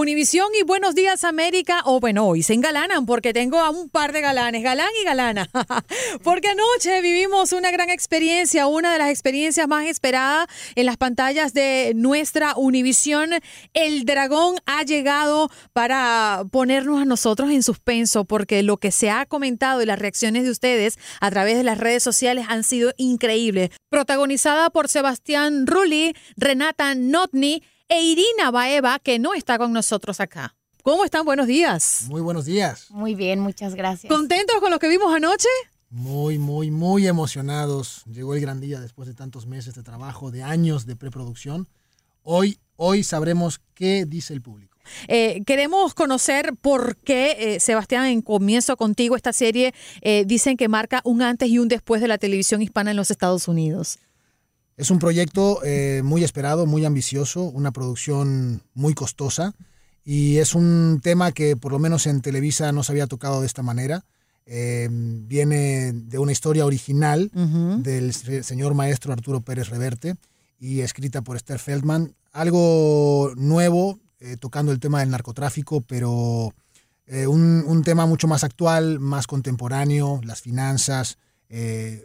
Univisión y Buenos Días América, o bueno, hoy se engalanan porque tengo a un par de galanes, galán y galana, porque anoche vivimos una gran experiencia, una de las experiencias más esperadas en las pantallas de nuestra Univisión. El dragón ha llegado para ponernos a nosotros en suspenso porque lo que se ha comentado y las reacciones de ustedes a través de las redes sociales han sido increíbles. Protagonizada por Sebastián Rulli, Renata Notni, e Irina Baeva, que no está con nosotros acá. ¿Cómo están? Buenos días. Muy buenos días. Muy bien, muchas gracias. ¿Contentos con lo que vimos anoche? Muy, muy, muy emocionados. Llegó el gran día después de tantos meses de trabajo, de años de preproducción. Hoy, hoy sabremos qué dice el público. Eh, queremos conocer por qué, eh, Sebastián, en comienzo contigo, esta serie eh, dicen que marca un antes y un después de la televisión hispana en los Estados Unidos. Es un proyecto eh, muy esperado, muy ambicioso, una producción muy costosa y es un tema que por lo menos en Televisa no se había tocado de esta manera. Eh, viene de una historia original del se- señor maestro Arturo Pérez Reverte y escrita por Esther Feldman. Algo nuevo, eh, tocando el tema del narcotráfico, pero eh, un, un tema mucho más actual, más contemporáneo, las finanzas,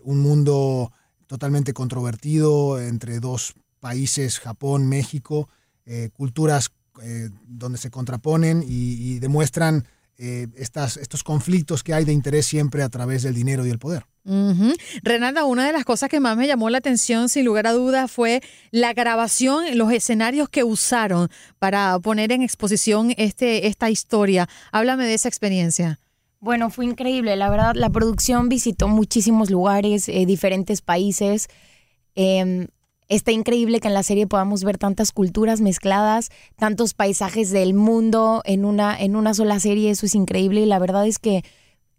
un mundo totalmente controvertido entre dos países, Japón, México, eh, culturas eh, donde se contraponen y, demuestran eh, estas, estos conflictos que hay de interés siempre a través del dinero y el poder. Renata, una de las cosas que más me llamó la atención, sin lugar a dudas, fue la grabación, los escenarios que usaron para poner en exposición este, esta historia. Háblame de esa experiencia. Bueno, fue increíble, la verdad. La producción visitó muchísimos lugares, eh, diferentes países. Eh, está increíble que en la serie podamos ver tantas culturas mezcladas, tantos paisajes del mundo en una, en una sola serie. Eso es increíble y la verdad es que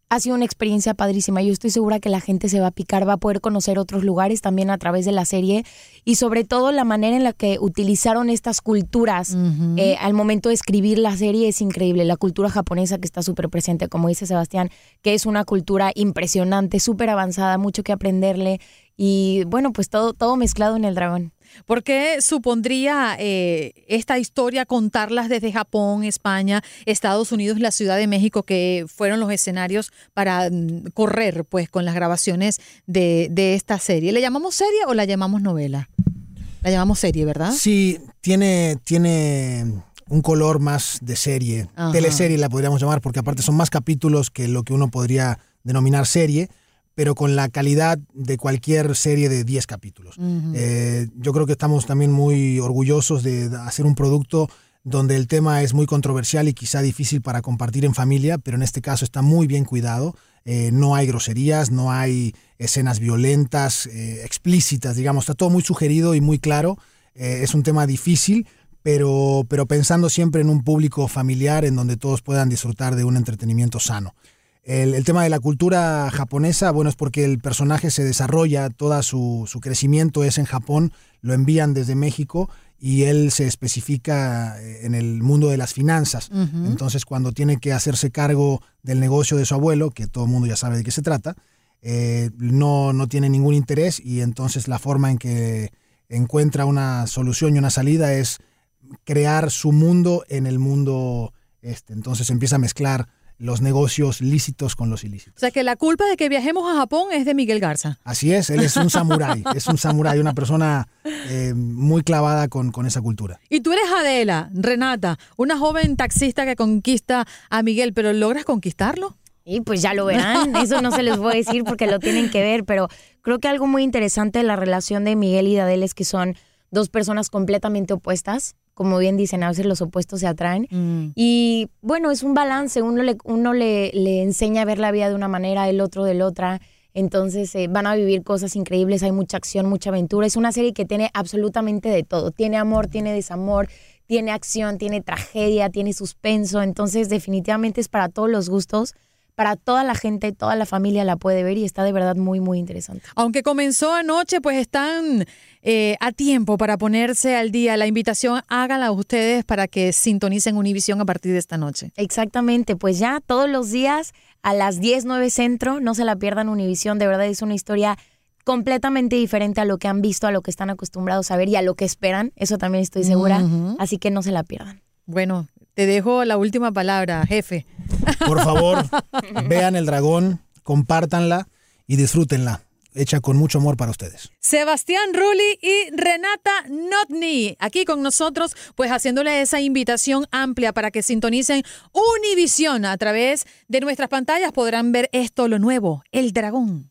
ha sido una experiencia padrísima. Yo estoy segura que la gente se va a picar, va a poder conocer otros lugares también a través de la serie y sobre todo la manera en la que utilizaron estas culturas eh, al momento de escribir la serie es increíble. La cultura japonesa que está súper presente, como dice Sebastián, que es una cultura impresionante, súper avanzada, mucho que aprenderle y bueno, pues todo, todo mezclado en el dragón. ¿Por qué supondría eh, esta historia contarlas desde Japón, España, Estados Unidos, la Ciudad de México, que fueron los escenarios para mm, correr pues con las grabaciones de, de esta serie? ¿Le llamamos serie o la llamamos novela? La llamamos serie, ¿verdad? Sí, tiene, tiene un color más de serie, Ajá. teleserie la podríamos llamar, porque aparte son más capítulos que lo que uno podría denominar serie, pero con la calidad de cualquier serie de 10 capítulos. Eh, yo creo que estamos también muy orgullosos de hacer un producto donde el tema es muy controversial y quizá difícil para compartir en familia, pero en este caso está muy bien cuidado. Eh, no hay groserías, no hay escenas violentas, eh, explícitas, digamos, está todo muy sugerido y muy claro. Es un tema difícil, pero, pero pensando siempre en un público familiar en donde todos puedan disfrutar de un entretenimiento sano. El, el tema de la cultura japonesa, bueno, es porque el personaje se desarrolla, todo su, su crecimiento es en Japón, lo envían desde México y él se especifica eh, en el mundo de las finanzas. Entonces, cuando tiene que hacerse cargo del negocio de su abuelo, que todo el mundo ya sabe de qué se trata, eh, no, no tiene ningún interés y entonces la forma en que encuentra una solución y una salida es crear su mundo en el mundo este. Entonces empieza a mezclar los negocios lícitos con los ilícitos. O sea que la culpa de que viajemos a Japón es de Miguel Garza. Así es, él es un samurái, es un samurái, una persona eh, muy clavada con, con esa cultura. Y tú eres Adela, Renata, una joven taxista que conquista a Miguel, pero ¿logras conquistarlo? Y pues ya lo verán, eso no se les voy a decir porque lo tienen que ver, pero creo que algo muy interesante de la relación de Miguel y de Adele es que son dos personas completamente opuestas. Como bien dicen, a veces los opuestos se atraen. Y bueno, es un balance, uno le, uno le, le enseña a ver la vida de una manera, el otro de la otra. Entonces eh, van a vivir cosas increíbles, hay mucha acción, mucha aventura. Es una serie que tiene absolutamente de todo. Tiene amor, tiene desamor, tiene acción, tiene tragedia, tiene suspenso. Entonces definitivamente es para todos los gustos, para toda la gente, toda la familia la puede ver y está de verdad muy, muy interesante. Aunque comenzó anoche, pues están eh, a tiempo para ponerse al día. La invitación háganla ustedes para que sintonicen Univisión a partir de esta noche. Exactamente, pues ya todos los días a las 10, 9 centro, no se la pierdan Univisión, de verdad es una historia completamente diferente a lo que han visto, a lo que están acostumbrados a ver y a lo que esperan, eso también estoy segura, así que no se la pierdan. Bueno, te dejo la última palabra, jefe. Por favor, vean El Dragón, compártanla y disfrútenla. Hecha con mucho amor para ustedes. Sebastián Rulli y Renata Notni, aquí con nosotros, pues haciéndole esa invitación amplia para que sintonicen Univisión a través de nuestras pantallas. Podrán ver esto, lo nuevo, El Dragón.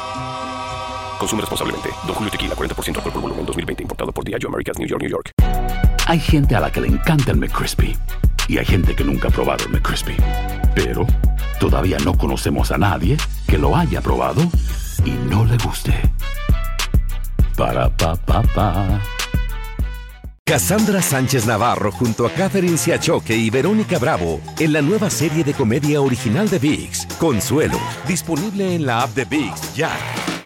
Consume responsablemente. Don Julio Tequila, 40% alcohol por volumen, 2020. Importado por Diageo Americas, New York, New York. Hay gente a la que le encanta el McCrispy y hay gente que nunca ha probado el McCrispy. Pero todavía no conocemos a nadie que lo haya probado y no le guste. Para pa pa pa. Cassandra Sánchez Navarro junto a Catherine Siachoque y Verónica Bravo en la nueva serie de comedia original de VIX, Consuelo, disponible en la app de VIX ya.